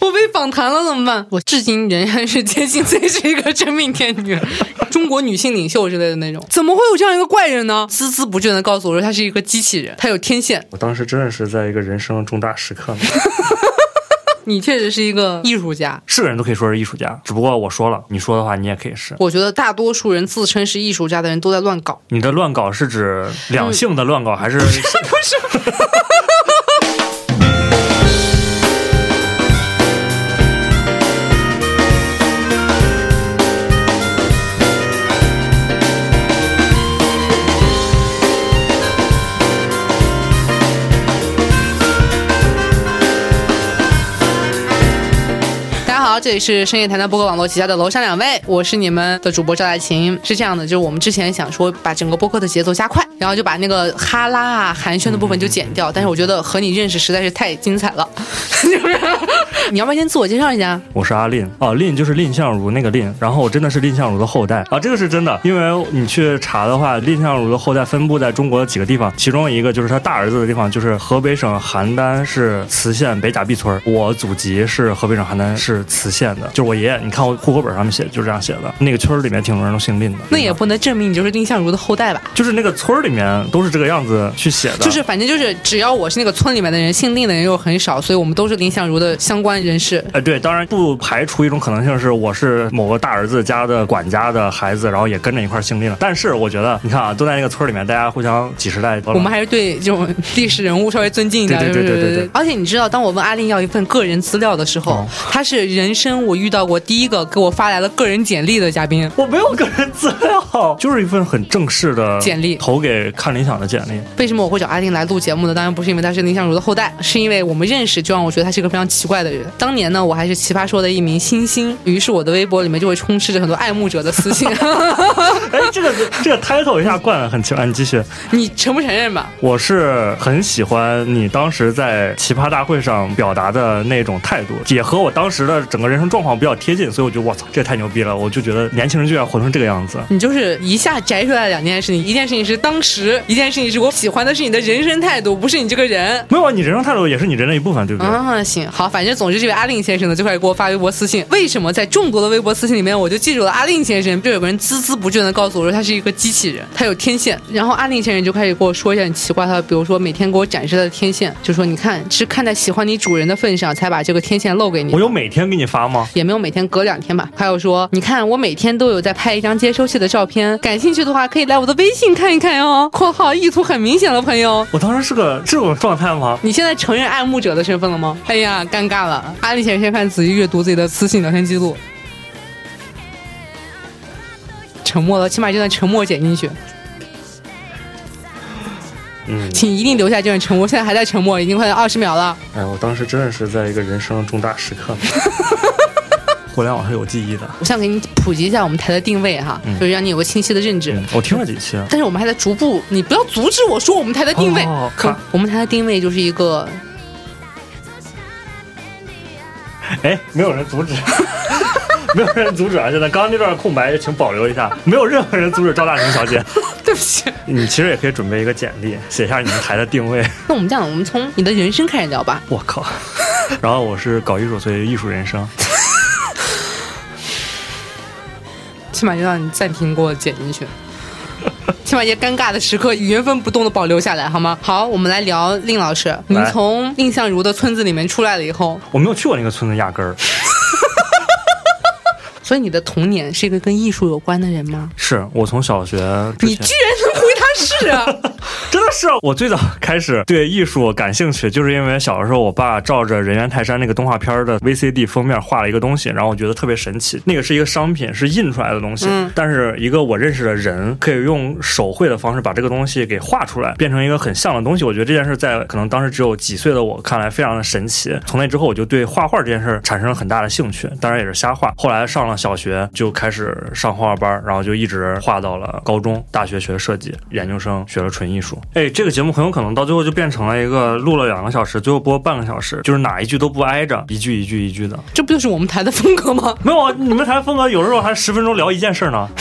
我被访谈了怎么办？我至今仍然是坚信自己是一个真命天女，中国女性领袖之类的那种。怎么会有这样一个怪人呢？孜孜不倦的告诉我说他是一个机器人，他有天线。我当时真的是在一个人生重大时刻呢。你确实是一个艺术家，是个人都可以说是艺术家，只不过我说了，你说的话你也可以是。我觉得大多数人自称是艺术家的人都在乱搞。你的乱搞是指两性的乱搞，还是？不是。这里是深夜谈谈播客网络旗下的楼上两位，我是你们的主播赵大琴。是这样的，就是我们之前想说把整个播客的节奏加快，然后就把那个哈拉啊寒暄的部分就剪掉。但是我觉得和你认识实在是太精彩了，就是你要不要先自我介绍一下？我是阿令哦，令就是蔺相如那个蔺，然后我真的是蔺相如的后代啊，这个是真的，因为你去查的话，蔺相如的后代分布在中国的几个地方，其中一个就是他大儿子的地方，就是河北省邯郸市磁县北贾壁村。我祖籍是河北省邯郸市磁县的，就是我爷。你看我户口本上面写就是这样写的，那个村里面挺多人都姓蔺的。那也不能证明你就是蔺相如的后代吧？就是那个村里面都是这个样子去写的。就是反正就是只要我是那个村里面的人，姓蔺的人又很少，所以我们都是蔺相如的相关人士。哎，对，当然不排除一种可能性是我是某个大儿子家的管家的孩子，然后也跟着一块姓蔺了。但是我觉得你看啊，都在那个村里面，大家互相几十代，我们还是对这种历史人物稍微尊敬一点。对对对对对。而且你知道，当我问阿令要一份个人资料的时候，他是人生我遇到过第一个给我。发来了个人简历的嘉宾，我没有个人资料，就是一份很正式的简历，投给看理想的简历。为什么我会找阿令来录节目呢？当然不是因为他是林相如的后代，是因为我们认识，就让我觉得他是一个非常奇怪的人。当年呢，我还是奇葩说的一名新星，于是我的微博里面就会充斥着很多爱慕者的私信。哎，这个这个 title 一下灌了很奇怪，你继续。你承不承认吧？我是很喜欢你当时在奇葩大会上表达的那种态度，也和我当时的整个人生状况比较贴近，所以我觉得我操，这也太牛逼了。我就觉得年轻人就要活成这个样子。你就是一下摘出来两件事情，一件事情是当时，一件事情是我喜欢的是你的人生态度，不是你这个人。没有，啊你人生态度也是你人的一部分，对不对？啊，行，好，反正总之这位阿令先生呢，就开始给我发微博私信。为什么在众多的微博私信里面，我就记住了阿令先生？就有个人孜孜不倦的告诉我说他是一个机器人，他有天线。然后阿令先生就开始给我说一些很奇怪，他比如说每天给我展示他的天线，就说你看是看在喜欢你主人的份上才把这个天线露给你。我有每天给你发吗？也没有每天，隔两天吧。还有说你看。我每天都有在拍一张接收器的照片，感兴趣的话可以来我的微信看一看哟。（括号意图很明显的朋友）我当时是个这种状态吗？你现在承认爱慕者的身份了吗？哎呀，尴尬了。阿丽先先看仔细阅读自己的私信聊天记录，沉默了，请把这段沉默剪进去。嗯，请一定留下这段沉默，现在还在沉默，已经快二十秒了。哎，我当时真的是在一个人生重大时刻。互联网是有记忆的。我想给你普及一下我们台的定位哈，就是让你有个清晰的认知。我听了几期，但是我们还在逐步，你不要阻止我说我们台的定位。看，我们台的定位就是一个，哎，没有人阻止，没有人阻止啊！现在刚刚那段空白，请保留一下。没有任何人阻止赵大成小姐。对不起，你其实也可以准备一个简历，写下你们台的定位。那我们这样，我们从你的人生开始聊吧。我靠，然后我是搞艺术，所以艺术人生。起码就让你暂停给我剪进去，起码一些尴尬的时刻原封不动的保留下来，好吗？好，我们来聊令老师。您从蔺相如的村子里面出来了以后，我没有去过那个村子，压根儿。所以你的童年是一个跟艺术有关的人吗？是我从小学，你居然能回答是啊！真的是我最早开始对艺术感兴趣，就是因为小的时候我爸照着《人猿泰山》那个动画片的 VCD 封面画了一个东西，然后我觉得特别神奇。那个是一个商品，是印出来的东西，但是一个我认识的人可以用手绘的方式把这个东西给画出来，变成一个很像的东西。我觉得这件事在可能当时只有几岁的我看来非常的神奇。从那之后，我就对画画这件事产生了很大的兴趣，当然也是瞎画。后来上了小学就开始上画画班，然后就一直画到了高中、大学学设计，研究生学了纯艺术。哎，这个节目很有可能到最后就变成了一个录了两个小时，最后播半个小时，就是哪一句都不挨着，一句一句一句的。这不就是我们台的风格吗？没有啊，你们台风格有的时候还十分钟聊一件事呢。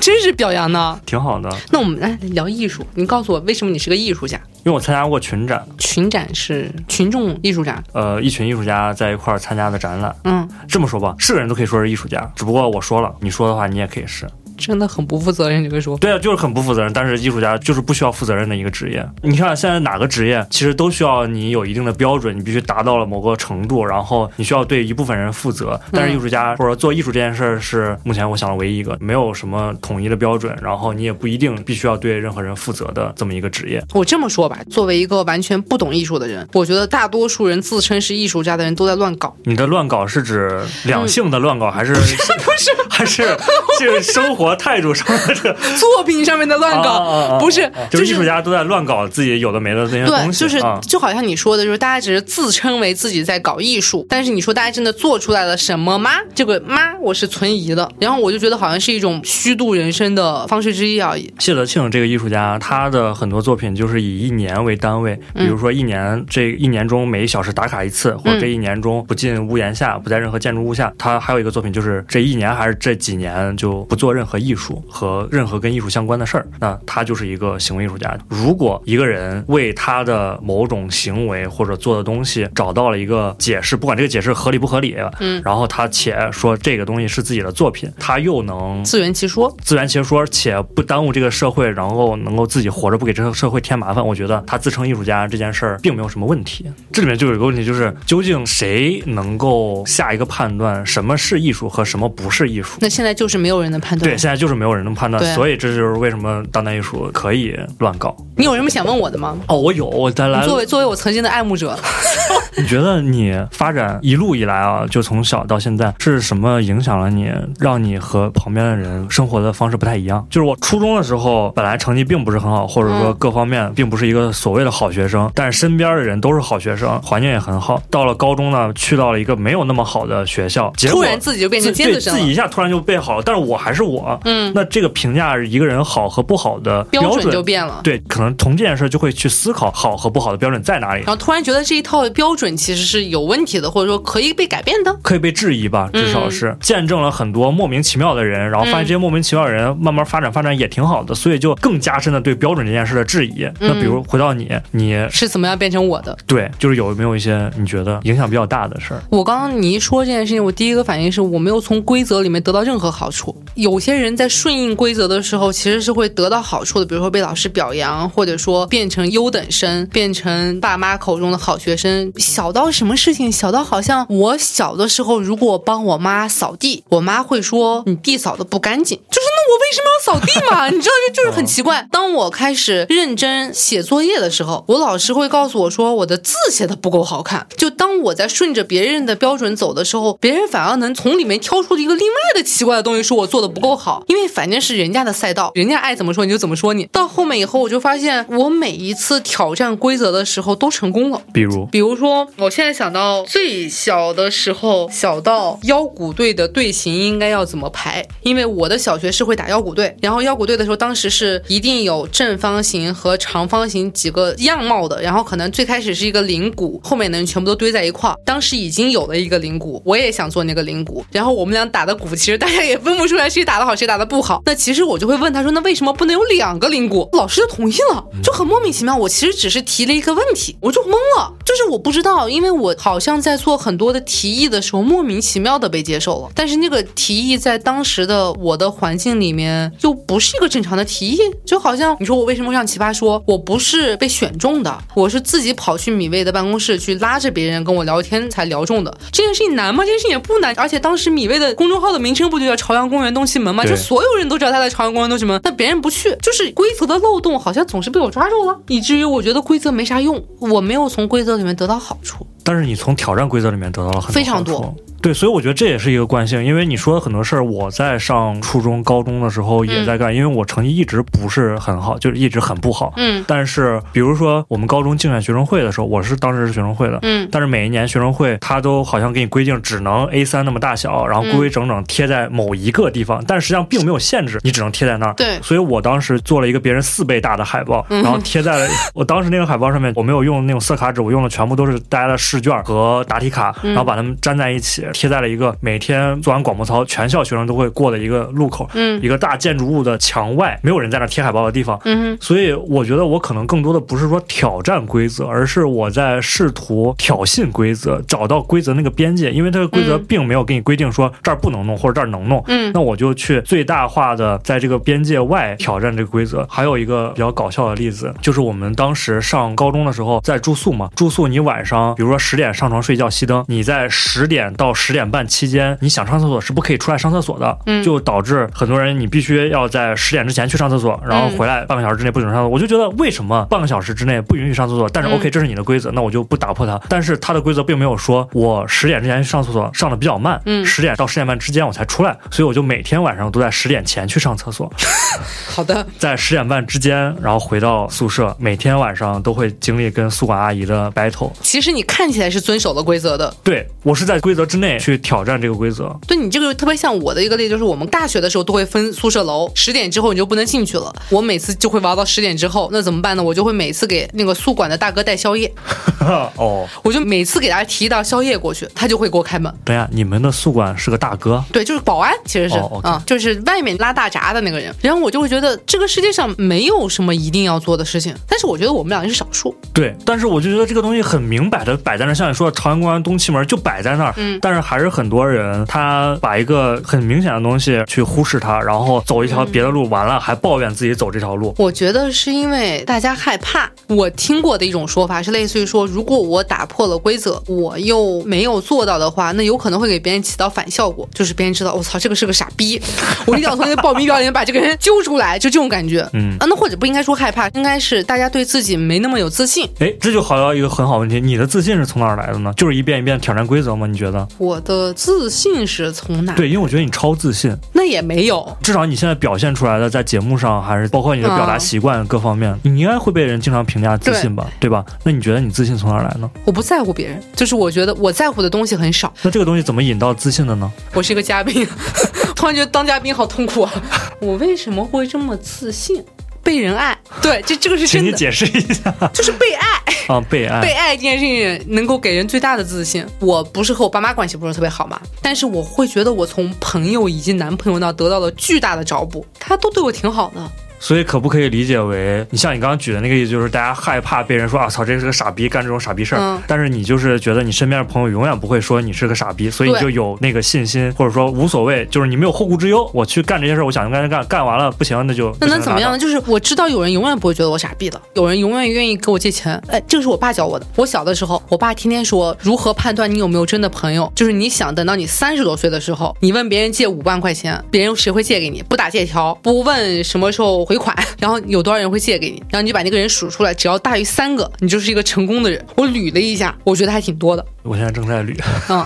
真是表扬呢。挺好的。那我们来聊艺术，你告诉我为什么你是个艺术家？因为我参加过群展，群展是群众艺术展，呃，一群艺术家在一块儿参加的展览。嗯，这么说吧，是个人都可以说是艺术家，只不过我说了，你说的话你也可以是。真的很不负责任，这个说法。对啊，就是很不负责任。但是艺术家就是不需要负责任的一个职业。你看现在哪个职业其实都需要你有一定的标准，你必须达到了某个程度，然后你需要对一部分人负责。但是艺术家或者做艺术这件事儿是目前我想的唯一一个没有什么统一的标准，然后你也不一定必须要对任何人负责的这么一个职业。我这么说吧，作为一个完全不懂艺术的人，我觉得大多数人自称是艺术家的人都在乱搞。你的乱搞是指两性的乱搞，还是 不是还是 就是生活态度上？作品上面的乱搞，不是，就是艺术家都在乱搞自己有的没的那些东西。对，就是就好像你说的，就是大家只是自称为自己在搞艺术，但是你说大家真的做出来了什么吗？这个吗，我是存疑的。然后我就觉得好像是一种虚度人生的方式之一而已。谢德庆这个艺术家，他的很多作品就是以一年为单位，比如说一年这一年中每一小时打卡一次，或者这一年中不进屋檐下，不在任何建筑物下。他还有一个作品就是这一年还是这几年就不做任何艺术和。任何跟艺术相关的事儿，那他就是一个行为艺术家。如果一个人为他的某种行为或者做的东西找到了一个解释，不管这个解释合理不合理，嗯，然后他且说这个东西是自己的作品，他又能自圆其说，自圆其说，且不耽误这个社会，然后能够自己活着，不给这个社会添麻烦。我觉得他自称艺术家这件事儿并没有什么问题。这里面就有一个问题，就是究竟谁能够下一个判断，什么是艺术和什么不是艺术？那现在就是没有人能判断。对，现在就是没有人能判断。所以这就是为什么当代艺术可以乱搞。你有什么想问我的吗？哦，我有，我再来。作为作为我曾经的爱慕者，你觉得你发展一路以来啊，就从小到现在，是什么影响了你，让你和旁边的人生活的方式不太一样？就是我初中的时候，本来成绩并不是很好，或者说各方面并不是一个所谓的好学生，但是身边的人都是好学生，环境也很好。到了高中呢，去到了一个没有那么好的学校，突然自己就变成尖子生，自己一下突然就变好了。但是我还是我，嗯，那这个评价一个人。好和不好的标准就变了，对，可能从这件事就会去思考好和不好的标准在哪里，然后突然觉得这一套标准其实是有问题的，或者说可以被改变的，可以被质疑吧，至少是见证了很多莫名其妙的人，然后发现这些莫名其妙的人慢慢发展发展也挺好的，所以就更加深了对标准这件事的质疑。那比如回到你，你是怎么样变成我的？对，就是有没有一些你觉得影响比较大的事儿？我刚刚你一说这件事情，我第一个反应是我没有从规则里面得到任何好处。有些人人在顺应规则的时候，其实是会得到。好处的，比如说被老师表扬，或者说变成优等生，变成爸妈口中的好学生。小到什么事情，小到好像我小的时候，如果帮我妈扫地，我妈会说你地扫的不干净，就是为什么要扫地嘛？你知道，就就是很奇怪。当我开始认真写作业的时候，我老师会告诉我说我的字写的不够好看。就当我在顺着别人的标准走的时候，别人反而能从里面挑出一个另外的奇怪的东西，说我做的不够好，因为反正是人家的赛道，人家爱怎么说你就。就怎么说你？到后面以后，我就发现我每一次挑战规则的时候都成功了。比如，比如说，我现在想到最小的时候，小到腰鼓队的队形应该要怎么排？因为我的小学是会打腰鼓队，然后腰鼓队的时候，当时是一定有正方形和长方形几个样貌的，然后可能最开始是一个铃鼓，后面的人全部都堆在一块儿。当时已经有了一个铃鼓，我也想做那个铃鼓，然后我们俩打的鼓，其实大家也分不出来谁打的好，谁打的不好。那其实我就会问他说，那为什么不能有？两个铃鼓，老师就同意了，就很莫名其妙。我其实只是提了一个问题，我就懵了，就是我不知道，因为我好像在做很多的提议的时候，莫名其妙的被接受了。但是那个提议在当时的我的环境里面，就不是一个正常的提议，就好像你说我为什么上奇葩说，我不是被选中的，我是自己跑去米未的办公室去拉着别人跟我聊天才聊中的。这件事情难吗？这件事情也不难，而且当时米未的公众号的名称不就叫朝阳公园东西门吗？就所有人都知道他在朝阳公园东西门，但别人不去。就是规则的漏洞，好像总是被我抓住了，以至于我觉得规则没啥用，我没有从规则里面得到好处。但是你从挑战规则里面得到了很多非常多。对，所以我觉得这也是一个惯性，因为你说的很多事儿，我在上初中、高中的时候也在干，因为我成绩一直不是很好，就是一直很不好。嗯。但是，比如说我们高中竞选学生会的时候，我是当时是学生会的。嗯。但是每一年学生会，他都好像给你规定只能 A 三那么大小，然后规规整整贴在某一个地方，但实际上并没有限制，你只能贴在那儿。对。所以我当时做了一个别人四倍大的海报，然后贴在了我当时那个海报上面，我没有用那种色卡纸，我用的全部都是大家的试卷和答题卡，然后把它们粘在一起，贴在了一个每天做完广播操，全校学生都会过的一个路口，嗯一个大建筑物的墙外，没有人在那贴海报的地方。嗯所以我觉得我可能更多的不是说挑战规则，而是我在试图挑衅规则，找到规则那个边界。因为这个规则嗯并没有给你规定说这儿不能弄或者这儿能弄，嗯那我就去最大化的在这个边界外挑战这个规则。还有一个比较搞笑的例子，就是我们当时上高中的时候在住宿嘛，住宿你晚上比如说十点上床睡觉熄灯，你在十点到十点半期间，你想上厕所是不可以出来上厕所的，嗯就导致很多人你必须要在十点之前去上厕所，然后回来半个小时之内不准上厕所。我就觉得为什么半个小时之内不允许上厕所？但是嗯 OK，这是你的规则，那我就不打破它。但是它的规则并没有说我十点之前去上厕所上的比较慢，嗯十点到十点半之间我才出来，所以我就每天晚上都在十点前去上厕所，好的，在十点半之间，然后回到宿舍，每天晚上都会经历跟宿管阿姨的 battle。其实你看起来是遵守了规则的，对我是在规则之内去挑战这个规则。对你这个特别像我的一个例子，就是我们大学的时候都会分宿舍楼，十点之后你就不能进去了。我每次就会玩到十点之后，那怎么办呢？我就会每次给那个宿管的大哥带宵夜，哦，我就每次给他提一袋宵夜过去，他就会给我开门。等一下，你们的宿管是个大哥，对，就是保安，其实是哦，OK 啊、就是外面拉大闸的那个人。然后我就会觉得这个世界上没有什么一定要做的事情，但是我觉得我们两个是少数。对，但是我就觉得这个东西很明摆的摆在那儿，像你说的朝阳公园东七门就摆在那儿，嗯但是还是很多人他把一个很明显的东西去忽视它，然后走一条别的路，完了还抱怨自己走这条路。我觉得是因为大家害怕。我听过的一种说法是类似于说，如果我打破了规则，我又没有做到的话，那有可能会给别人起到反效果，就是别人知道我操这个是个傻逼，我一定要从那个报名表里面把这个人揪出来，就这种感觉。嗯啊，那或者不应该说害怕，应该是大家对自己没那么有自信。哎，这就好到一个很好问题，你的自信是从哪儿来的呢？就是一遍一遍挑战规则吗？你觉得？我的自信是从哪？对，因为我觉得你超自信，那也没有。至少你现在表现出来的，在节目上还是包括你的表达嗯习惯各方面，你应该会被人经常评价自信吧？对吧？那你觉得你自信从哪儿来呢？我不在乎别人，就是我觉得我在乎的东西很少。那这个东西怎么引到自信的呢？我是一个嘉宾，突然觉得当嘉宾好痛苦啊！我为什么会这么自信？被人爱，对，这这个是真的，请你解释一下就是被爱。啊，被爱。被爱这件事情能够给人最大的自信。我不是和我爸妈关系不是特别好嘛，但是我会觉得我从朋友以及男朋友那得到了巨大的照顾，他都对我挺好的。所以可不可以理解为，你像你刚刚举的那个例子，就是大家害怕被人说啊，操，这是个傻逼，干这种傻逼事儿。嗯但是你就是觉得你身边的朋友永远不会说你是个傻逼，所以你就有那个信心，或者说无所谓，就是你没有后顾之忧。我去干这些事儿，我想干就干，干完了不行那就那能怎么样呢？就是我知道有人永远不会觉得我傻逼的，有人永远愿意给我借钱。哎，这个是我爸教我的。我小的时候，我爸天天说如何判断你有没有真的朋友，就是你想等到你三十多岁的时候，你问别人借五万块钱，别人谁会借给你？不打借条，不问什么时候回款，然后有多少人会借给你，然后你就把那个人数出来，只要大于三个，你就是一个成功的人。我捋了一下，我觉得还挺多的。我现在正在捋。嗯，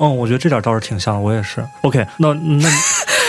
嗯，我觉得这点倒是挺像的，我也是。OK，那那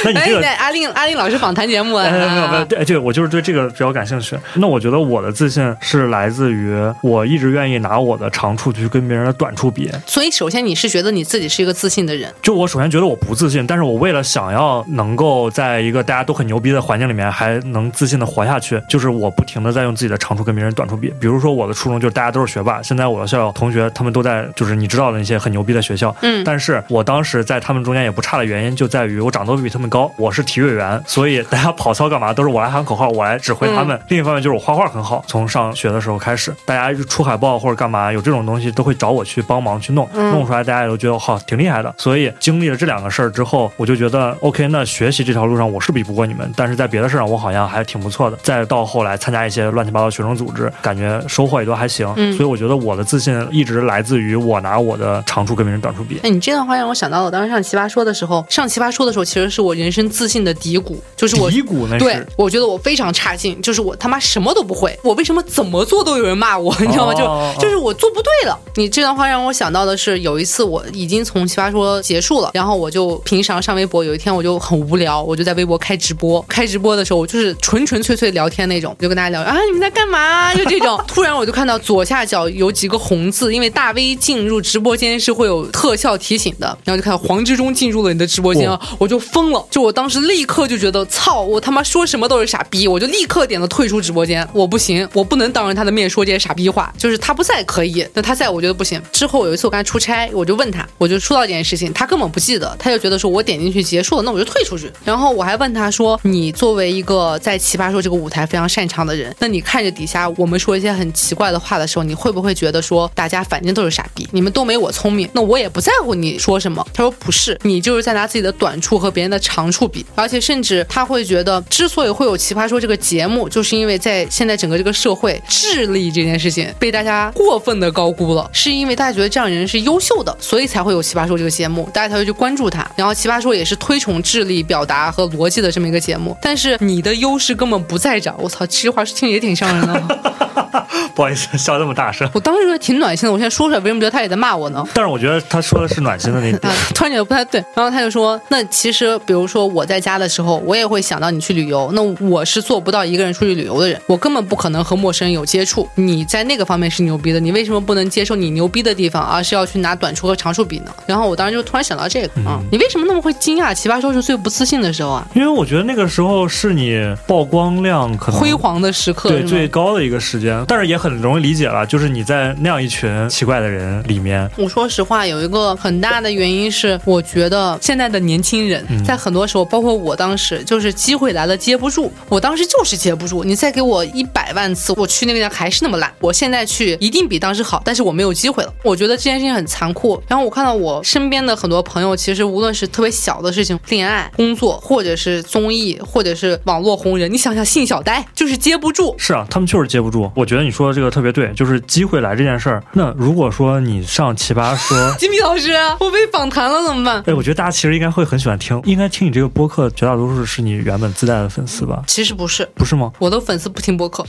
那你 哎，这个对，阿令阿令老师访谈节目啊，哎，没有没有，对对，我就是对这个比较感兴趣。那我觉得我的自信是来自于我一直愿意拿我的长处去跟别人的短处比。所以首先你是觉得你自己是一个自信的人，就我首先觉得我不自信，但是我为了想要能够在一个大家都很牛逼的环境里面还能自信的活下去，就是我不停的在用自己的长处跟别人短处比。比如说我的初中就是大家都是学霸，现在我的校友同学他们都在就是你知道的那些很牛逼的学校，嗯但是我当时在他们中间也不差的原因就在于我长得都比他们高，我是体育委员，所以大家跑操干嘛都是我来喊口号，我来指挥他们。另一方面就是我画画很好，从上学的时候开始，大家出海报或者干嘛有这种东西都会找我去帮忙去弄，嗯弄出来大家也都觉得好挺厉害的。所以经历了这两个事儿之后，我就觉得 OK，那学习这条路上我是比不过你们，但是在别的事上我好像还挺不错的。再到后来参加一些乱七八糟学生组织，感觉收获也都还行。嗯所以我觉得我的自信一直来自于我拿我的长处跟别人短处比。哎，你这段话让我想到了当时上奇葩说的时候，上奇葩说的时候，其实是我人生自信的低谷，就是我。低谷那对是，我觉得我非常差劲，就是我他妈什么都不会，我为什么怎么做都有人骂我，你知道吗？哦就就是我做不对了。你这段话让我想到的是，有一次我已经从奇葩说结束了，然后我就平常上微博，有一天我就很无聊，我就在微博开直播，开直播的时候我就是纯纯粹粹聊天那种，就跟大家聊啊你们在干嘛？就这种。突然我就看到左下角有几个红字，因为大 V 进入直播间是会有特效提醒的，然后就看到黄志忠进入了你的直播间啊，我就疯了，就我当时立刻就觉得，操，我他妈说什么都是傻逼，我就立刻点了退出直播间。我不行，我不能当着他的面说这些傻逼话。就是他不在可以，那他在我觉得不行。之后有一次我跟他出差，我就问他，我就说到这件事情，他根本不记得，他就觉得说我点进去结束了，那我就退出去。然后我还问他说，你作为一个在奇葩说这个舞台非常擅长的人，那你看着底下我们说一些很奇怪的话的时候，你会不会觉得说大家反正都是傻逼，你们都没我聪明，那我也不在乎你说什么？他说不是，你就是在拿自己的短处和别人的长处比，而且甚至他会觉得，之所以会有奇葩说这个节目，就是因为在现在整个这个社会，智力这件事情被大家过分的高估了，是因为大家觉得这样人是优秀的，所以才会有奇葩说这个节目，大家才会去关注他。然后奇葩说也是推崇智力表达和逻辑的这么一个节目，但是你的优势根本不在这。我操，这句话听着也挺伤人的。不好意思，笑这么大声。我当时觉得挺暖心的，我现在说出来，为什么觉得他也在骂我呢？但是我觉得他说的是暖心的那点。突然觉得不太对。然后他就说：“那其实，比如说我在家的时候，我也会想到你去旅游。那我是做不到一个人出去旅游的人，我根本不可能和陌生人有接触。你在那个方面是牛逼的，你为什么不能接受你牛逼的地方，而是要去拿短处和长处比呢？”然后我当时就突然想到这个啊，你为什么那么会惊讶？奇葩说是最不自信的时候啊？因为我觉得那个时候是你曝光量可能辉煌的时刻，对最高的一个时间，但是也很容易理解了。就是你在那样一群奇怪的人里面，我说实话，有一个很大的原因是，我觉得现在的年轻人在很多时候，包括我当时，就是机会来了接不住。我当时就是接不住，你再给我一百万次，我去那个地方还是那么烂。我现在去一定比当时好，但是我没有机会了。我觉得这件事情很残酷。然后我看到我身边的很多朋友，其实无论是特别小的事情，恋爱、工作，或者是综艺，或者是网络红人，你想想，信小呆就是接不住。是啊，他们就是接不住。我觉得你说的这个特别对，就是。机会来这件事儿，那如果说你上奇葩说，金米老师，我被访谈了怎么办？哎，我觉得大家其实应该会很喜欢听，应该听你这个播客，绝大多数是你原本自带的粉丝吧？其实不是，不是吗？我的粉丝不听播客，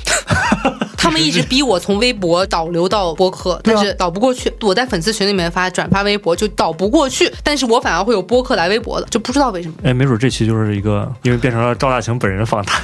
他们一直逼我从微博导流到播客，但是导不过去。我在粉丝群里面发转发微博就导不过去，但是我反而会有播客来微博的，就不知道为什么。哎，没准这期就是一个，因为变成了赵大晴本人访谈。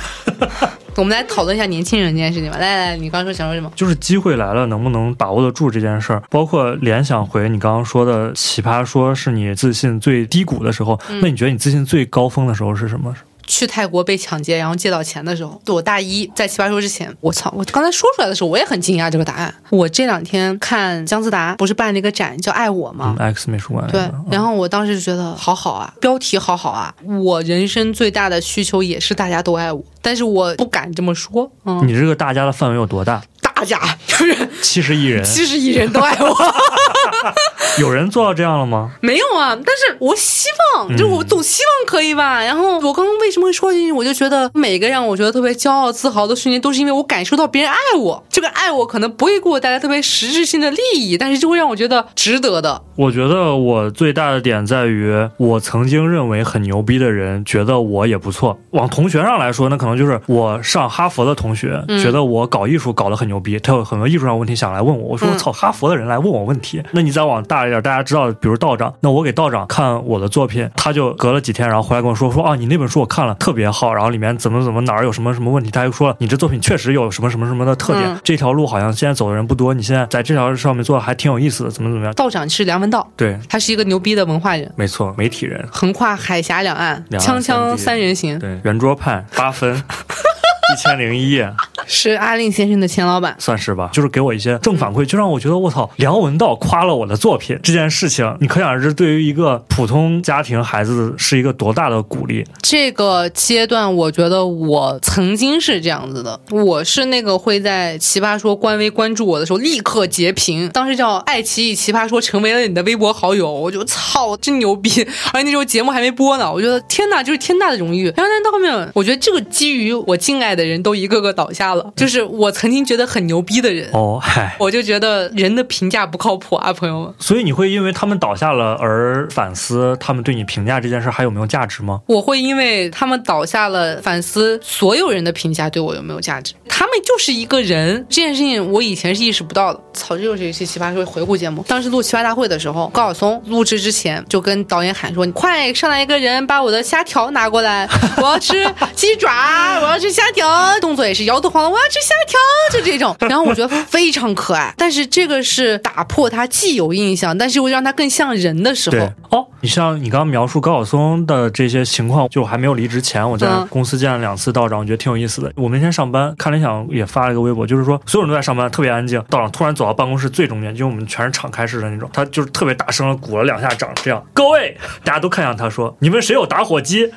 我们来讨论一下年轻人这件事情吧。来来来，你刚刚说想说什么？就是机会来了，能不能把握得住这件事儿？包括联想回你刚刚说的奇葩说，是你自信最低谷的时候。那你觉得你自信最高峰的时候是什么？去泰国被抢劫，然后借到钱的时候，就我大一在奇葩说之前，我操！我刚才说出来的时候，我也很惊讶这个答案。我这两天看姜思达不是办了一个展叫《爱我》吗？X 美术馆。对，然后我当时就觉得好好啊，标题好好啊。我人生最大的需求也是大家都爱我，但是我不敢这么说。嗯，你这个大家的范围有多大？大家 就是七十亿人，七十亿人都爱我。有人做到这样了吗？没有啊，但是我希望，就是我总希望可以吧。然后我刚刚为什么会说进去？我就觉得每个让我觉得特别骄傲、自豪的瞬间，都是因为我感受到别人爱我。这个爱我可能不会给我带来特别实质性的利益，但是就会让我觉得值得的。我觉得我最大的点在于，我曾经认为很牛逼的人，觉得我也不错。往同学上来说，那可能就是我上哈佛的同学，觉得我搞艺术搞得很牛逼，他有很多艺术上问题想来问我。我说我操，哈佛的人来问我问题，那你再往大。大一点，大家知道，比如道长，那我给道长看我的作品，他就隔了几天，然后回来跟我说说啊，你那本书我看了，特别好，然后里面怎么怎么哪儿有什么什么问题，他又说了你这作品确实有什么什么什么的特点，这条路好像现在走的人不多，你现在在这条上面做的还挺有意思的，怎么怎么样？道长是梁文道，对他是一个牛逼的文化人，没错，媒体人，横跨海峡两岸，锵锵三人行，对，圆桌派八分，一千零一夜。是阿令先生的钱老板，算是吧，就是给我一些正反馈，就让我觉得我操，梁文道夸了我的作品这件事情，你可想而知，对于一个普通家庭孩子是一个多大的鼓励。这个阶段，我觉得我曾经是这样子的，我是那个会在奇葩说官微关注我的时候立刻截屏，当时叫爱奇艺奇葩说成为了你的微博好友，我就操，真牛逼！而且那时候节目还没播呢，我觉得天呐，就是天大的荣誉。然后但到后面，我觉得这个基于我敬爱的人都一个个倒下了。就是我曾经觉得很牛逼的人哦，嗨，我就觉得人的评价不靠谱啊，朋友们。所以你会因为他们倒下了而反思他们对你评价这件事还有没有价值吗？我会因为他们倒下了反思所有人的评价对我有没有价值。他们就是一个人，这件事情我以前是意识不到的。操，这又是一期奇葩说回顾节目。当时录奇葩大会的时候，高晓松录制之前就跟导演喊说：“你快上来一个人，把我的虾条拿过来，我要吃鸡爪，我要吃虾条。”动作也是摇头晃脑，我要吃虾条，就这种。然后我觉得非常可爱。但是这个是打破他既有印象，但是又让他更像人的时候。哦，你像你刚刚描述高晓松的这些情况，就我还没有离职前，我在嗯公司见了两次道长，我觉得挺有意思的。我那天上班，看联想也发了一个微博，就是说所有人都在上班，特别安静，道长突然走到办公室最中间，因为我们全是敞开式的那种，他就是特别大声的鼓了两下掌，这样各位，大家都看向他说：“你们谁有打火机？”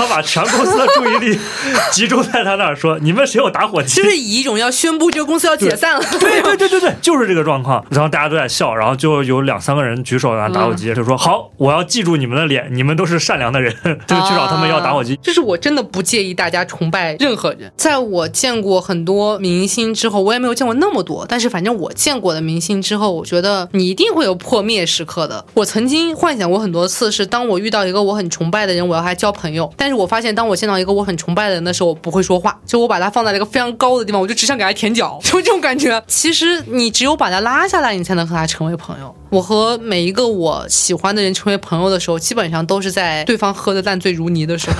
他把全公司的注意力 集中在他那儿，说：“你们谁有打火机？”就是以一种要宣布这个公司要解散了，对对对对对，就是这个状况。然后大家都在笑，然后就有两三个人举手拿打火机，就说：“好，我要记住你们的脸，你们都是善良的人。”就去找他们要打火机。就是我真的不介意大家崇拜任何人。在我见过很多明星之后，我也没有见过那么多，但是反正我见过的明星之后，我觉得你一定会有破灭时刻的。我曾经幻想过很多次，是当我遇到一个我很崇拜的人，我要和他交朋友。但是我发现，当我见到一个我很崇拜的人的时候，我不会说话，就我把他放在了一个非常高的地方，我就只想给他舔脚，就这种感觉。其实你只有把他拉下来，你才能和他成为朋友。我和每一个我喜欢的人成为朋友的时候，基本上都是在对方喝的烂醉如泥的时候。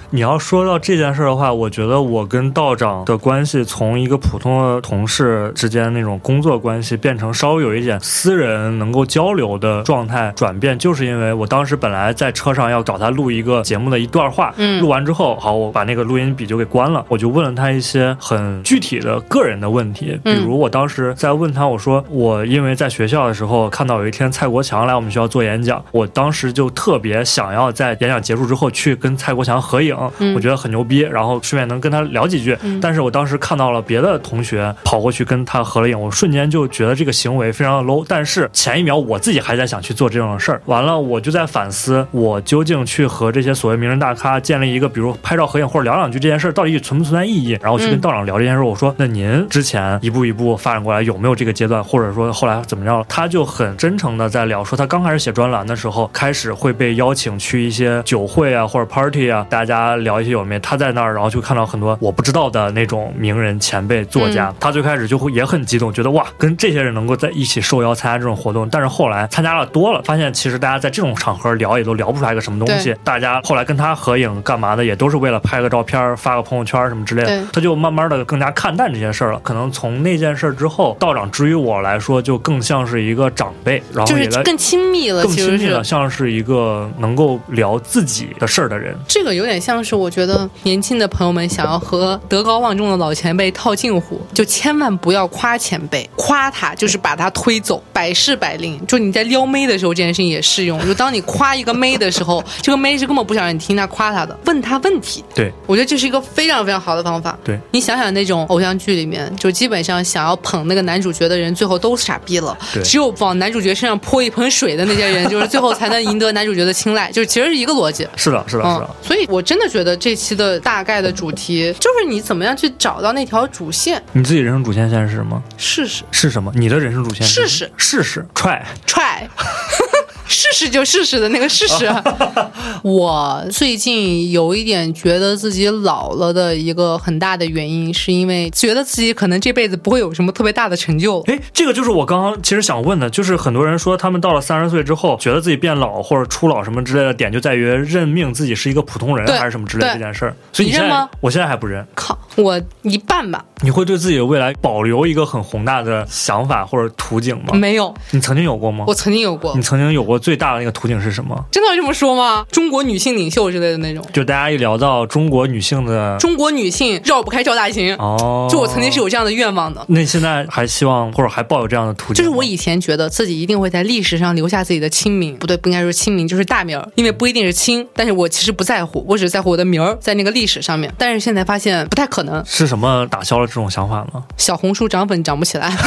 你要说到这件事的话，我觉得我跟道长的关系从一个普通的同事之间那种工作关系，变成稍微有一点私人能够交流的状态转变，就是因为我当时本来在车上要找他录一个节目的一段话，嗯录完之后，好，我把那个录音笔就给关了，我就问了他一些很具体的个人的问题，比嗯如我当时在问他，我说我因为在学校的时候看到有一天蔡国强来我们学校做演讲，我当时就特别想要在演讲结束之后去跟蔡国强合影，嗯我觉得很牛逼，然后顺便能跟他聊几句。嗯但是我当时看到了别的同学跑过去跟他合了影，我瞬间就觉得这个行为非常的 low。但是前一秒我自己还在想去做这种事儿，完了我就在反思，我究竟去和这些所谓名人大咖建立一个，比如拍照合影或者聊两句这件事儿到底存不存在意义？然后去跟嗯道长聊这件事儿，我说那您之前一步一步发展过来有没有这个阶段，或者说后来怎么样了？他就很真诚的在聊，说他刚开始写专栏的时候，开始会被邀请去一些酒会啊或者 party 啊，大家聊一些有没有，他在那儿，然后就看到很多我不知道的那种名人前辈作家，他最开始就会也很激动，觉得哇，跟这些人能够在一起受邀参加这种活动，但是后来参加了多了，发现其实大家在这种场合聊也都聊不出来个什么东西，大家后来跟他合影干嘛的，也都是为了拍个照片、发个朋友圈什么之类的，他就慢慢的更加看淡这件事儿了。可能从那件事之后，道长之于我来说，就更像是一个长辈，然后也就是更亲密了，更亲密了，像是一个能够聊自己的事儿的人。这个有点像是我觉得年轻的朋友们想要和德高望重的老前辈套近乎，就千万不要夸前辈，夸他就是把他推走，百试百灵。就你在撩妹的时候，这件事情也适用。就当你夸一个妹的时候，这个妹是根本不想让你听他夸他的，问他问题。对，我觉得这是一个非常非常好的方法。对你想想那种偶像剧里面，就基本上想要捧那个男主角的人，最后都傻逼了。对只有往男主角身上泼一盆水的那些人，就是最后才能赢得男主角的青睐。就是其实是一个逻辑。是的，是的，是嗯的。，所以我真的觉得这期的大概的主题就是你怎么样去找到那条主线，你自己人生主线现在是什么？试试是什么？你的人生主线是试试试 try。try。试试就试试的那个试试。我最近有一点觉得自己老了的一个很大的原因，是因为觉得自己可能这辈子不会有什么特别大的成就。哎，这个就是我刚刚其实想问的，就是很多人说他们到了三十岁之后，觉得自己变老或者初老什么之类的点，就在于认命自己是一个普通人还是什么之类的这件事儿。所以你认吗？我现在还不认。靠，我一半吧，你会对自己的未来保留一个很宏大的想法或者图景吗？没有。你曾经有过吗我？曾经有过你，曾经有过最大的那个途径是什么？真的要这么说吗？中国女性领袖之类的那种，就大家一聊到中国女性的中国女性绕不开赵大秦。哦，就我曾经是有这样的愿望的。那你现在还希望或者还抱有这样的途径？就是我以前觉得自己一定会在历史上留下自己的亲名，不对，不应该说亲名，就是大名儿，因为不一定是亲，但是我其实不在乎，我只在乎我的名儿在那个历史上面。但是现在发现不太可能，是什么打消了这种想法呢？小红书涨粉涨不起来。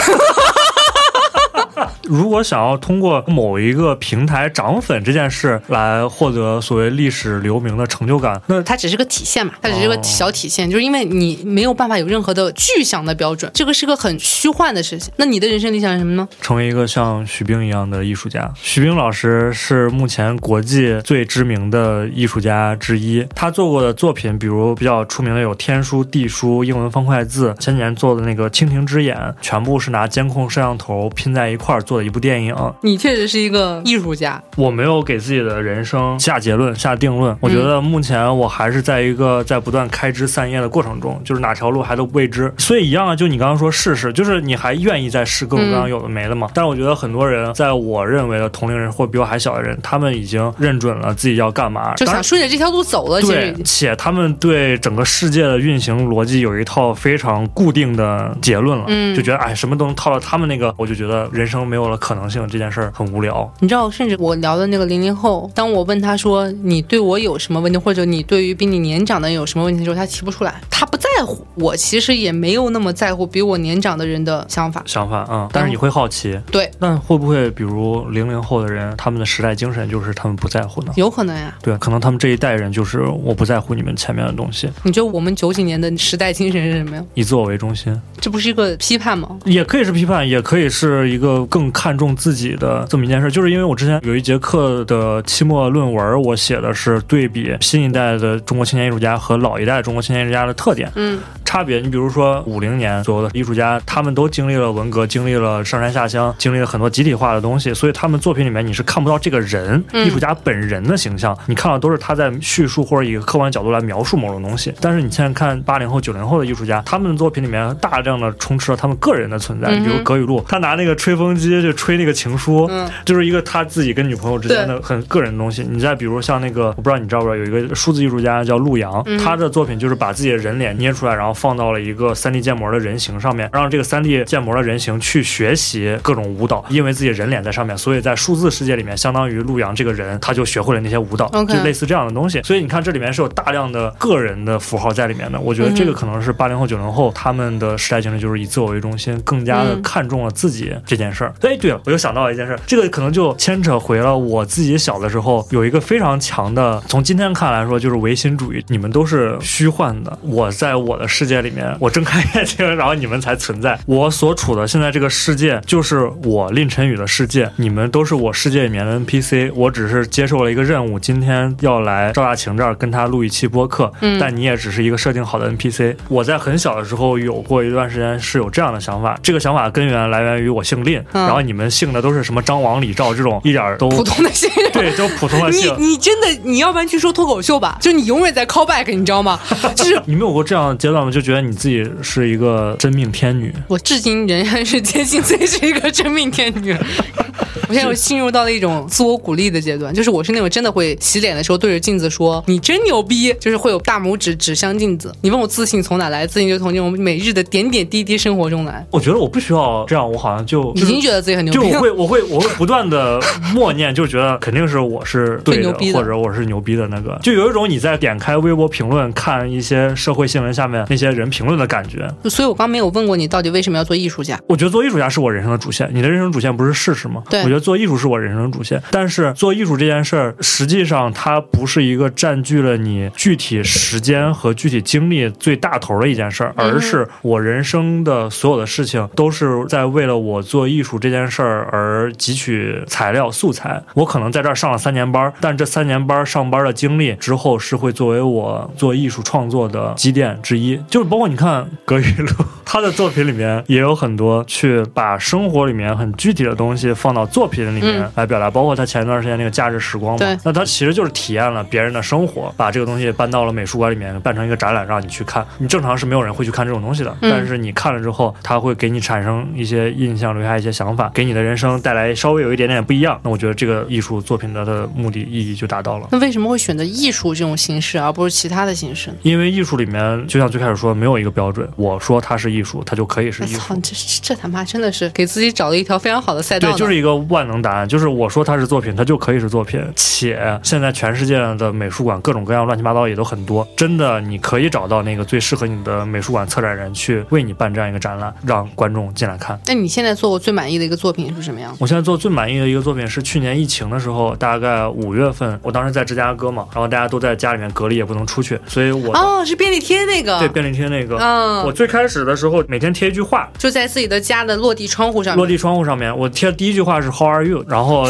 如果想要通过某一个平台涨粉这件事来获得所谓历史留名的成就感，那它只是个体现嘛，它只是个小体现，就是因为你没有办法有任何的具象的标准，这个是个很虚幻的事情。那你的人生理想是什么呢？成为一个像徐冰一样的艺术家。徐冰老师是目前国际最知名的艺术家之一，他做过的作品，比如比较出名的有天书、地书、英文方块字，前几年做的那个《蜻蜓之眼》，全部是拿监控摄像头拼在一块儿做做的一部电影。你确实是一个艺术家，我没有给自己的人生下结论、下定论。我觉得目前我还是在一个在不断开枝散叶的过程中，就是哪条路还都未知。所以一样啊，就你刚刚说试试，就是你还愿意再试各种各样有的没的吗？但是我觉得很多人，在我认为的同龄人或比我还小的人，他们已经认准了自己要干嘛，就想顺着这条路走了。对，且他们对整个世界的运行逻辑有一套非常固定的结论了，嗯就觉得哎，什么都能套到他们那个，我就觉得人生没有了可能性，这件事儿很无聊。你知道，甚至我聊的那个零零后，当我问他说你对我有什么问题，或者你对于比你年长的人有什么问题的时候，他提不出来，他不在乎。我其实也没有那么在乎比我年长的人的想法。想法，嗯，但是你会好奇，对，那会不会比如零零后的人，他们的时代精神就是他们不在乎呢？有可能呀，对，可能他们这一代人就是我不在乎你们前面的东西。你觉得我们九几年的时代精神是什么呀？以自我为中心，这不是一个批判吗？也可以是批判，也可以是一个更看重自己的这么一件事。就是因为我之前有一节课的期末论文，我写的是对比新一代的中国青年艺术家和老一代中国青年艺术家的特点，嗯，差别。你比如说五零年左右的艺术家，他们都经历了文革，经历了上山下乡，经历了很多集体化的东西，所以他们作品里面你是看不到这个人艺术家本人的形象，你看到都是他在叙述或者以客观角度来描述某种东西。但是你现在看八零后、九零后的艺术家，他们的作品里面大量的充斥了他们个人的存在，比如葛雨露，他拿那个吹风机就吹那个情书，就是一个他自己跟女朋友之间的很个人的东西。你再比如像那个，我不知道你知不知道，有一个数字艺术家叫陆阳，他的作品就是把自己的人脸捏出来，然后放到了一个三 D 建模的人形上面，让这个三 D 建模的人形去学习各种舞蹈，因为自己人脸在上面，所以在数字世界里面，相当于陆阳这个人他就学会了那些舞蹈，就类似这样的东西。所以你看这里面是有大量的个人的符号在里面的。我觉得这个可能是八零后、九零后他们的时代精神，就是以自我为中心，更加的看重了自己这件事儿。哎，对了，我又想到了一件事，这个可能就牵扯回了我自己小的时候有一个非常强的，从今天看来说就是唯心主义。你们都是虚幻的，我在我的世界里面，我睁开眼睛，然后你们才存在。我所处的现在这个世界就是我令晨宇的世界，你们都是我世界里面的 NPC。我只是接受了一个任务，今天要来赵大晴这儿跟他录一期播客，嗯但你也只是一个设定好的 NPC。我在很小的时候有过一段时间是有这样的想法，这个想法根源来源于我姓令，然后你们姓的都是什么张王李赵这种一点都普通的姓，对，就普通的姓。你你真的你要不然去说脱口秀吧，就你永远在 call back，你知道吗？就是你没有过这样的阶段吗？就觉得你自己是一个真命天女？我至今仍然是坚信自己是一个真命天女。我现在进入到了一种自我鼓励的阶段，就是我是那种真的会洗脸的时候对着镜子说“你真牛逼”，就是会有大拇指指向镜子。你问我自信从哪来？自信就从这种每日的点点滴滴生活中来。我觉得我不需要这样，我好像就已经觉得自己很牛逼。就我会，我会，我会不断的默念，就觉得肯定是我是对的，或者我是牛逼的那个。就有一种你在点开微博评论看一些社会新闻下面那些人评论的感觉。所以我刚没有问过你到底为什么要做艺术家？我觉得做艺术家是我人生的主线。你的人生主线不是事实吗？对，我觉得做艺术是我人生主线。但是做艺术这件事儿，实际上它不是一个占据了你具体时间和具体精力最大头的一件事儿，而是我人生的所有的事情都是在为了我做艺术这件事儿而汲取材料素材。我可能在这儿上了三年班，但这三年班上班的经历之后是会作为我做艺术创作的积淀之一。就是包括你看葛雨露，他的作品里面也有很多去把生活里面很具体的东西放到作品里面来表达，包括他前一段时间那个假日时光嘛，那他其实就是体验了别人的生活，把这个东西搬到了美术馆里面，办成一个展览让你去看。你正常是没有人会去看这种东西的，但是你看了之后，他会给你产生一些印象，留下一些想法，给你的人生带来稍微有一点点不一样。那我觉得这个艺术作品的的目的意义就达到了。那为什么会选择艺术这种形式而不是其他的形式？因为艺术里面就像最开始说，没有一个标准，我说它是艺术，它就可以是艺术。这这他妈真的是给自己找了一条非常好的赛道。对，就是一个万能答案，就是我说它是作品，它就可以是作品。且现在全世界的美术馆各种各样乱七八糟也都很多，真的你可以找到那个最适合你的美术馆策展人去为你办这样一个展览，让观众进来看。那你现在做过最满意的一个作品是什么样？我现在做最满意的一个作品是去年疫情的时候，大概五月份，我当时在芝加哥嘛，然后大家都在家里面隔离，也不能出去，所以我哦是便利贴那个，对便利贴那个，嗯，我最开始的时候每天贴一句话，就在自己的家的落地窗户上，落地窗户上面，我贴的第一句话是 How are you？然后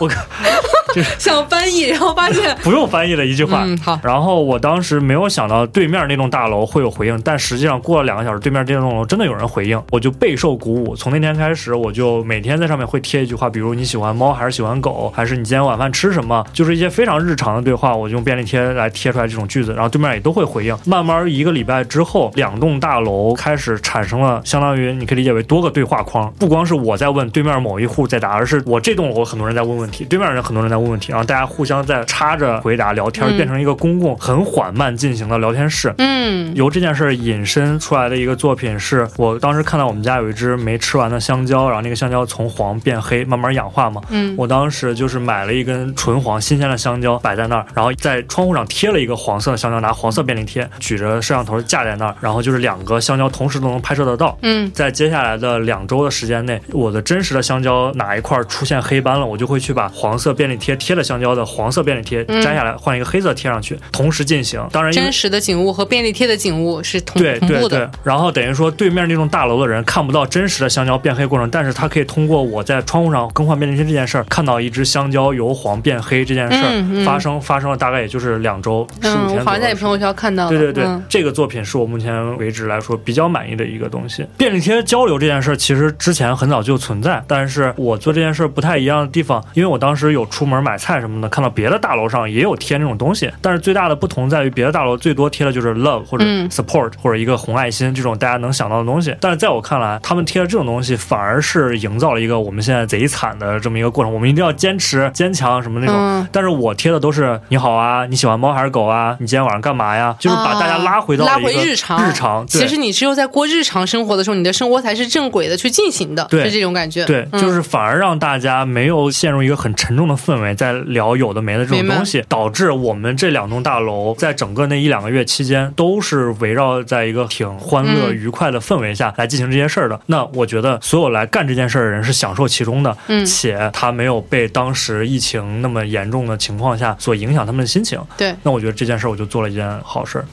我。想翻译，然后发现 不用翻译的一句话。嗯好然后我当时没有想到对面那栋大楼会有回应，但实际上过了两个小时，对面这栋楼真的有人回应，我就备受鼓舞。从那天开始，我就每天在上面会贴一句话，比如你喜欢猫还是喜欢狗，还是你今天晚饭吃什么，就是一些非常日常的对话，我就用便利贴来贴出来这种句子，然后对面也都会回应。慢慢一个礼拜之后，两栋大楼开始产生了相当于你可以理解为多个对话框，不光是我在问对面某一户在答，而是我这栋楼很多人在问问题，对面人很多人在问问题，然后大家互相在插着回答聊天，嗯变成一个公共很缓慢进行的聊天室。嗯由这件事儿引申出来的一个作品是，我当时看到我们家有一只没吃完的香蕉，然后那个香蕉从黄变黑，慢慢氧化嘛。嗯我当时就是买了一根纯黄新鲜的香蕉摆在那儿，然后在窗户上贴了一个黄色的香蕉，拿黄色便利贴举着摄像头架在那儿，然后就是两个香蕉同时都能拍摄得到。嗯在接下来的两周的时间内，我的真实的香蕉哪一块出现黑斑了，我就会去把黄色便利贴贴了香蕉的黄色便利贴嗯摘下来，换一个黑色贴上去，同时进行。当然，真实的景物和便利贴的景物是同对对对同步的。，然后等于说对面那栋大楼的人看不到真实的香蕉变黑过程，但是他可以通过我在窗户上更换便利贴这件事儿，看到一只香蕉由黄变黑这件事儿、发生，发生了大概也就是两周十五嗯，天我好像在你朋友。圈看到。对对对，嗯这个作品是我目前为止来说比较满意的一个东西。便利贴交流这件事儿，其实之前很早就存在，但是我做这件事儿不太一样的地方，因为我当时有出门买菜什么的，看到别的大楼上也有贴那种东西，但是最大的不同在于别的大楼最多贴的就是 love 或者嗯 support、或者一个红爱心这种大家能想到的东西，但是在我看来，他们贴的这种东西反而是营造了一个我们现在贼惨的这么一个过程，我们一定要坚持坚强什么那种。嗯但是我贴的都是你好啊，你喜欢猫还是狗啊？你今天晚上干嘛呀？就是把大家拉回到啊拉回日常。日常，其实你只有在过日常生活的时候，你的生活才是正轨的去进行的，对是这种感觉。对，嗯就是反而让大家没有陷入一个很沉重的氛围，在聊有的没的这种东西，导致我们这两栋大楼在整个那一两个月期间，都是围绕在一个挺欢乐、嗯愉快的氛围下来进行这些事儿的。那我觉得所有来干这件事儿的人是享受其中的，嗯且他没有被当时疫情那么严重的情况下所影响他们的心情。对，那我觉得这件事儿我就做了一件好事儿。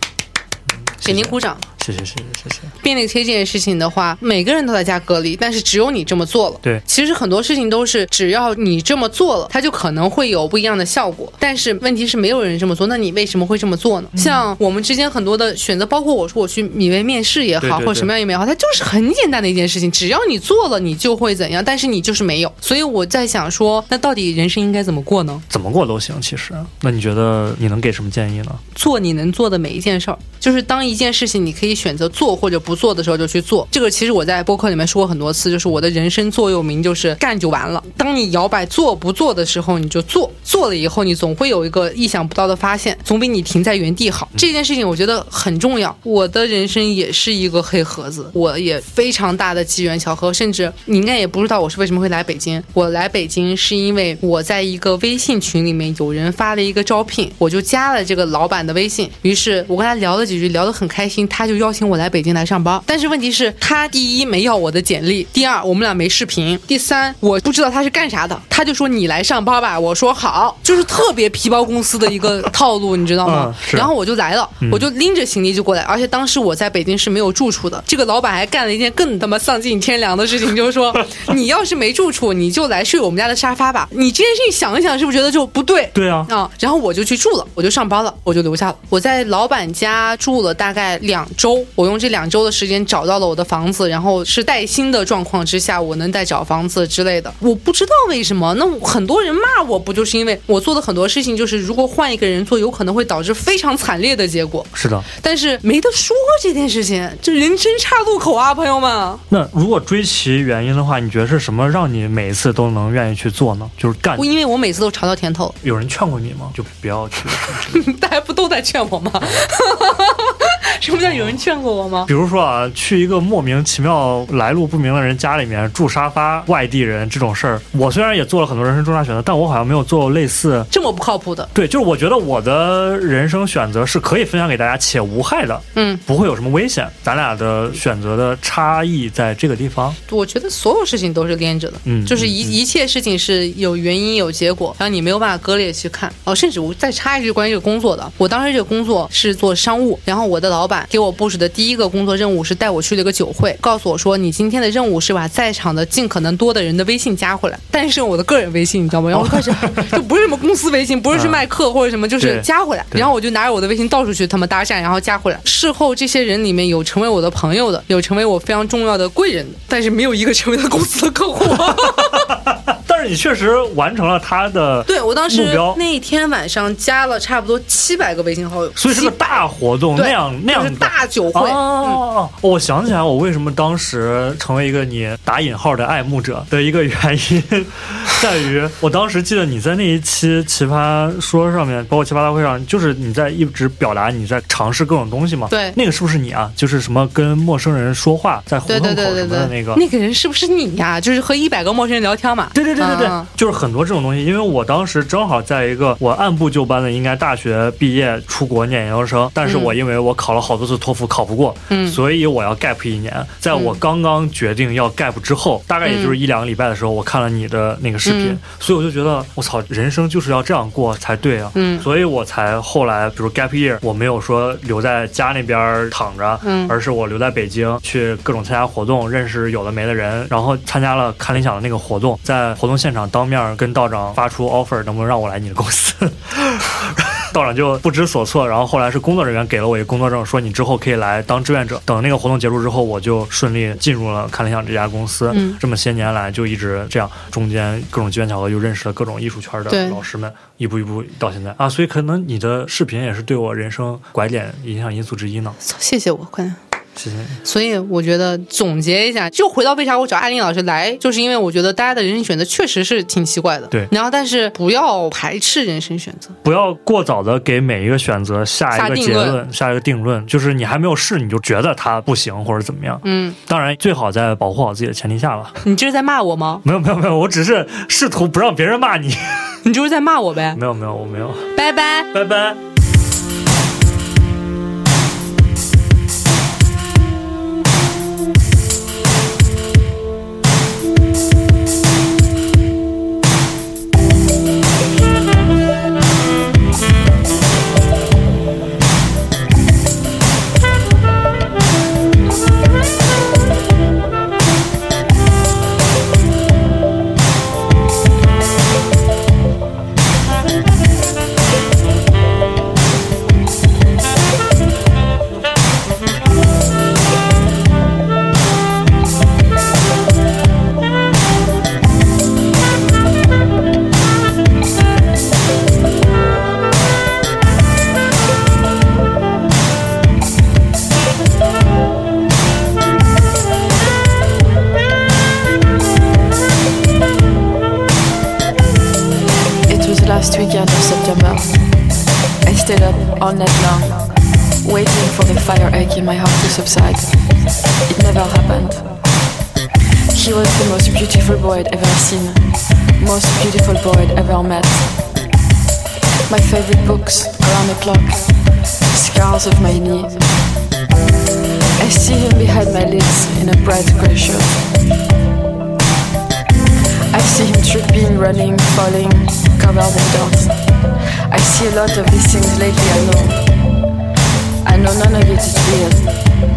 给您鼓掌。谢谢谢谢谢谢。便利贴这件事情的话，每个人都在家隔离，但是只有你这么做了。对其实很多事情都是只要你这么做了，它就可能会有不一样的效果。但是问题是没有人这么做，那你为什么会这么做呢？像我们之间很多的选择，包括我说我去米味面试也好，对对对或者什么样也好，它就是很简单的一件事情，只要你做了，你就会怎样，但是你就是没有。所以我在想说，那到底人生应该怎么过呢？怎么过都行，其实。那你觉得你能给什么建议呢？做你能做的每一件事儿，就是当一件事情你可以选择做或者不做的时候就去做。这个其实我在播客里面说过很多次，就是我的人生座右铭就是干就完了。当你摇摆做不做的时候，你就做，做了以后你总会有一个意想不到的发现，总比你停在原地好。这件事情我觉得很重要。我的人生也是一个黑盒子，我也非常大的机缘巧合，甚至你应该也不知道我是为什么会来北京。我来北京是因为我在一个微信群里面有人发了一个招聘，我就加了这个老板的微信。于是我跟他聊了几句，聊得很开心，他就邀请我来北京来上班。但是问题是，他第一没要我的简历，第二我们俩没视频，第三我不知道他是干啥的，他就说你来上班吧，我说好，就是特别皮包公司的一个套路，你知道吗？嗯然后我就来了，我就拎着行李就过来，而且当时我在北京是没有住处的。这个老板还干了一件更他妈丧尽天良的事情，就是说，你要是没住处，你就来睡我们家的沙发吧。你这件事情想一想，是不是觉得就不对？对啊，啊、然后我就去住了，我就上班了，我就留下了。我在老板家住了大概两周，我用这两周的时间找到了我的房子，然后是带薪的状况之下，我能再找房子之类的。我不知道为什么，那很多人骂我，不就是因为我做的很多事情，就是如果换一个人做，有可能会导致非常惨烈的结果。是的。但是没得说这件事情，这人生岔路口啊，朋友们。那如果追其原因的话，你觉得是什么让你每一次都能愿意去做呢？就是干我。因为我每次都尝到甜头，有人劝过你吗？就不要去。大家不都在劝我吗？什么叫有人劝过我吗？比如说啊，去一个莫名其妙、来路不明的人家里面住沙发，外地人这种事儿，我虽然也做了很多人生重大选择，但我好像没有做过类似。这么不靠谱的，对，就是我觉得我的人生选择是可以分享给大家且无害的，嗯，不会有什么危险。咱俩的选择的差异在这个地方。我觉得所有事情都是连着的，嗯就是一、一切事情是有原因有结果，然后你没有办法割裂去看。哦，甚至我再插一句关于这个工作的，我当时这个工作是做商务，然后我的老板板给我布置的第一个工作任务是带我去了一个酒会，告诉我说你今天的任务是把在场的尽可能多的人的微信加回来，但是我的个人微信你知道吗？然后我开始就不是什么公司微信，不是去卖课或者什么，就是加回来。然后我就拿着我的微信到处去他们搭讪，然后加回来。事后这些人里面有成为我的朋友的，有成为我非常重要的贵人的，但是没有一个成为他公司的客户。你确实完成了他的，对我当时目标那一天晚上加了差不多七百个微信好友，所以是个大活动，那样那样就是的大酒会。嗯哦，我想起来，我为什么当时成为一个你打引号的爱慕者的一个原因，在于我当时记得你在那一期奇葩说上面，包括奇葩大会上，就是你在一直表达你在尝试各种东西嘛。对那个是不是你啊？就是什么跟陌生人说话，在胡对同口什么的那个。那个人是不是你呀？就是和一百个陌生人聊天嘛。对对对对就是很多这种东西。因为我当时正好在一个我按部就班的，应该大学毕业出国念研究生，但是我因为我考了好多次托福考不过，嗯所以我要 gap 一年。在我刚刚决定要 gap 之后，大概也就是一两个礼拜的时候，我看了你的那个视频，嗯所以我就觉得我操，人生就是要这样过才对啊。嗯所以我才后来，比如 gap year，我没有说留在家那边躺着，嗯而是我留在北京去各种参加活动，认识有的没的人，然后参加了看理想的那个活动，在活动现场当面跟道长发出 offer，能不能让我来你的公司？道长就不知所措，然后后来是工作人员给了我一个工作证，说你之后可以来当志愿者。等那个活动结束之后，我就顺利进入了看理想这家公司。嗯这么些年来就一直这样，中间各种机缘巧合又认识了各种艺术圈的老师们，一步一步到现在啊。所以可能你的视频也是对我人生拐点影响因素之一呢。谢谢我，快点。谢谢。所以我觉得总结一下，就回到为啥我找艾琳老师来，就是因为我觉得大家的人生选择确实是挺奇怪的。对然后但是不要排斥人生选择。不要过早的给每一个选择下一个结论，下一个定论，就是你还没有试，你就觉得它不行或者怎么样。嗯，当然，最好在保护好自己的前提下吧。你这是在骂我吗？没有没有没有，我只是试图不让别人骂你。你就是在骂我呗。没有没有，我没有。拜拜。拜拜。Last weekend of September. I stayed up all night long, waiting for the fire ache in my heart to subside. It never happened. He was the most beautiful boy I'd ever seen, most beautiful boy I'd ever met. My favorite books, around the clock, scars of my knee. I see him behind my lids in a bright gray shirt. I see him tripping, running, falling, covered in dirt. I see a lot of these things lately, I know. I know none of it is real.